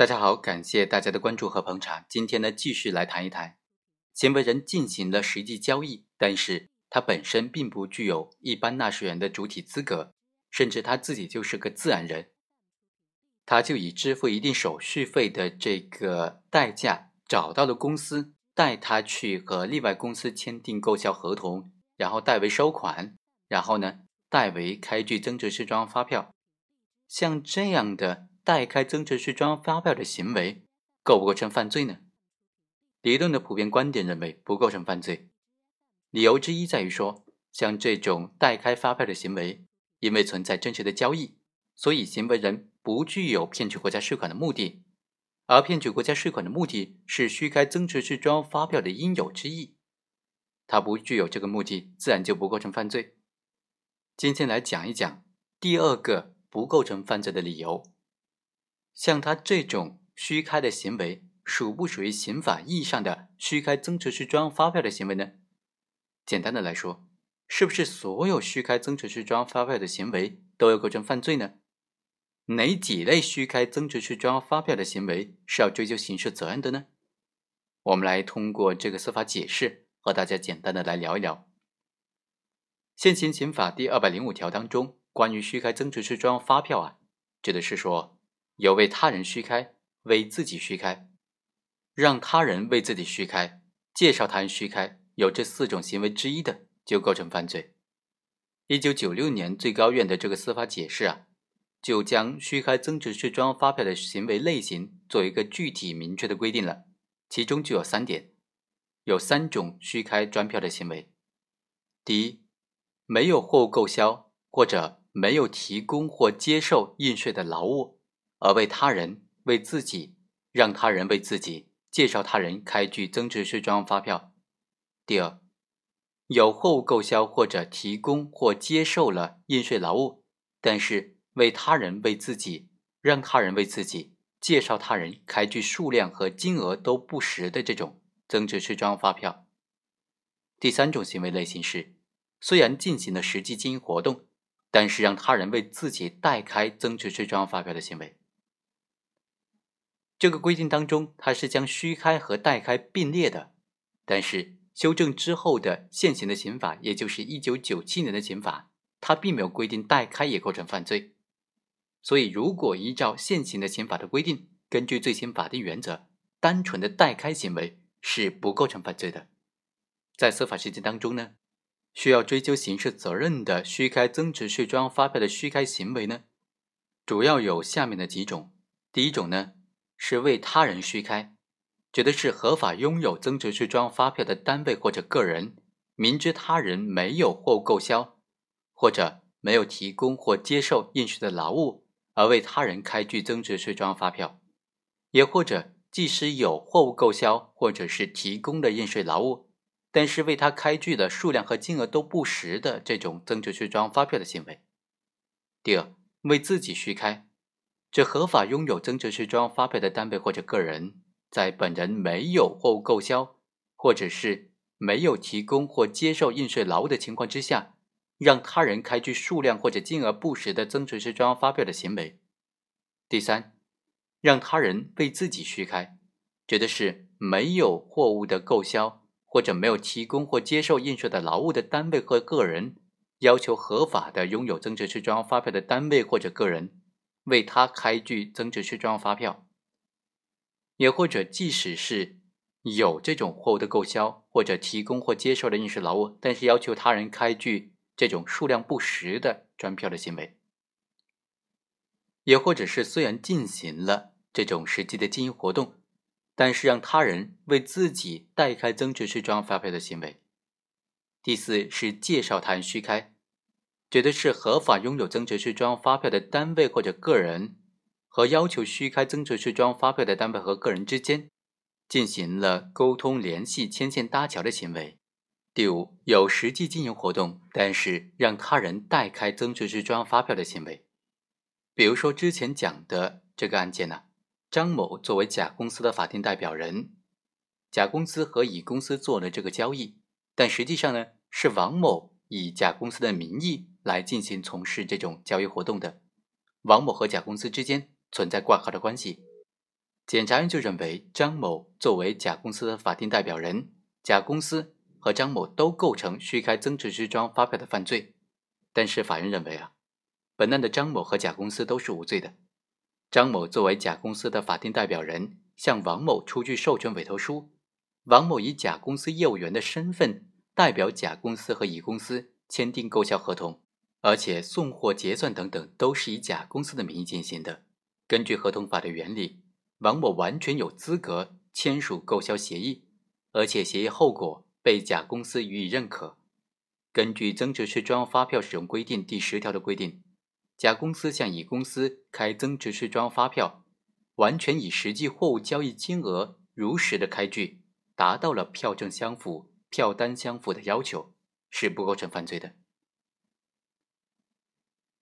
大家好，感谢大家的关注和捧场。今天呢，继续来谈一谈，行为人进行了实际交易，但是他本身并不具有一般纳税人的主体资格，甚至他自己就是个自然人，他就以支付一定手续费的这个代价找到了公司，带他去和另外公司签订购销合同，然后代为收款，然后呢，代为开具增值税专用发票。像这样的代开增值税专用发票的行为，构不构成犯罪呢？理论的普遍观点认为不构成犯罪。理由之一在于说，像这种代开发票的行为，因为存在真实的交易，所以行为人不具有骗取国家税款的目的，而骗取国家税款的目的是虚开增值税专用发票的应有之义，他不具有这个目的，自然就不构成犯罪。今天来讲一讲第二个。不构成犯罪的理由，像他这种虚开的行为，属不属于刑法意义上的虚开增值税专用发票的行为呢？简单的来说，是不是所有虚开增值税专用发票的行为都要构成犯罪呢？哪几类虚开增值税专用发票的行为是要追究刑事责任的呢？我们来通过这个司法解释和大家简单的来聊一聊。现行刑法第二百零五条当中。关于虚开增值税专用发票啊，指的是说有为他人虚开、为自己虚开、让他人为自己虚开、介绍他人虚开，有这四种行为之一的，就构成犯罪。一九九六年最高院的这个司法解释啊，就将虚开增值税专用发票的行为类型做一个具体明确的规定了，其中就有三点，有三种虚开专票的行为。第一，没有货物购销或者。没有提供或接受应税的劳务，而为他人、为自己、让他人为自己介绍他人开具增值税专用发票。第二，有货物购销或者提供或接受了应税劳务，但是为他人、为自己、让他人为自己介绍他人开具数量和金额都不实的这种增值税专用发票。第三种行为类型是，虽然进行了实际经营活动。但是让他人为自己代开增值税专用发票的行为，这个规定当中，它是将虚开和代开并列的。但是修正之后的现行的刑法，也就是一九九七年的刑法，它并没有规定代开也构成犯罪。所以，如果依照现行的刑法的规定，根据最新法定原则，单纯的代开行为是不构成犯罪的。在司法实践当中呢？需要追究刑事责任的虚开增值税专用发票的虚开行为呢，主要有下面的几种。第一种呢，是为他人虚开，指的是合法拥有增值税专用发票的单位或者个人，明知他人没有货物购销，或者没有提供或接受应税的劳务，而为他人开具增值税专用发票，也或者即使有货物购销或者是提供的应税劳务。但是为他开具的数量和金额都不实的这种增值税专用发票的行为。第二，为自己虚开，指合法拥有增值税专用发票的单位或者个人，在本人没有货物购销，或者是没有提供或接受应税劳务的情况之下，让他人开具数量或者金额不实的增值税专用发票的行为。第三，让他人为自己虚开，指的是没有货物的购销。或者没有提供或接受应税的劳务的单位和个人，要求合法的拥有增值税专用发票的单位或者个人，为他开具增值税专用发票。也或者，即使是有这种货物的购销或者提供或接受的应税劳务，但是要求他人开具这种数量不实的专票的行为。也或者是虽然进行了这种实际的经营活动。但是让他人为自己代开增值税专用发票的行为。第四是介绍他人虚开，指的是合法拥有增值税专用发票的单位或者个人和要求虚开增值税专用发票的单位和个人之间进行了沟通、联系、牵线搭桥的行为。第五有实际经营活动，但是让他人代开增值税专用发票的行为。比如说之前讲的这个案件呢。张某作为甲公司的法定代表人，甲公司和乙公司做了这个交易，但实际上呢是王某以甲公司的名义来进行从事这种交易活动的。王某和甲公司之间存在挂靠的关系，检察院就认为，张某作为甲公司的法定代表人，甲公司和张某都构成虚开增值税专发票的犯罪。但是法院认为啊，本案的张某和甲公司都是无罪的。张某作为甲公司的法定代表人，向王某出具授权委托书，王某以甲公司业务员的身份代表甲公司和乙公司签订购销合同，而且送货结算等等都是以甲公司的名义进行的。根据合同法的原理。王某完全有资格签署购销协议，而且协议后果被甲公司予以认可。根据增值税专用发票使用规定第十条的规定，甲公司向乙公司开增值税专用发票，完全以实际货物交易金额如实的开具，达到了票证相符、票单相符的要求，是不构成犯罪的。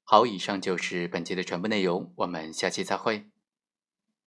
好，以上就是本期的全部内容，我们下期再会。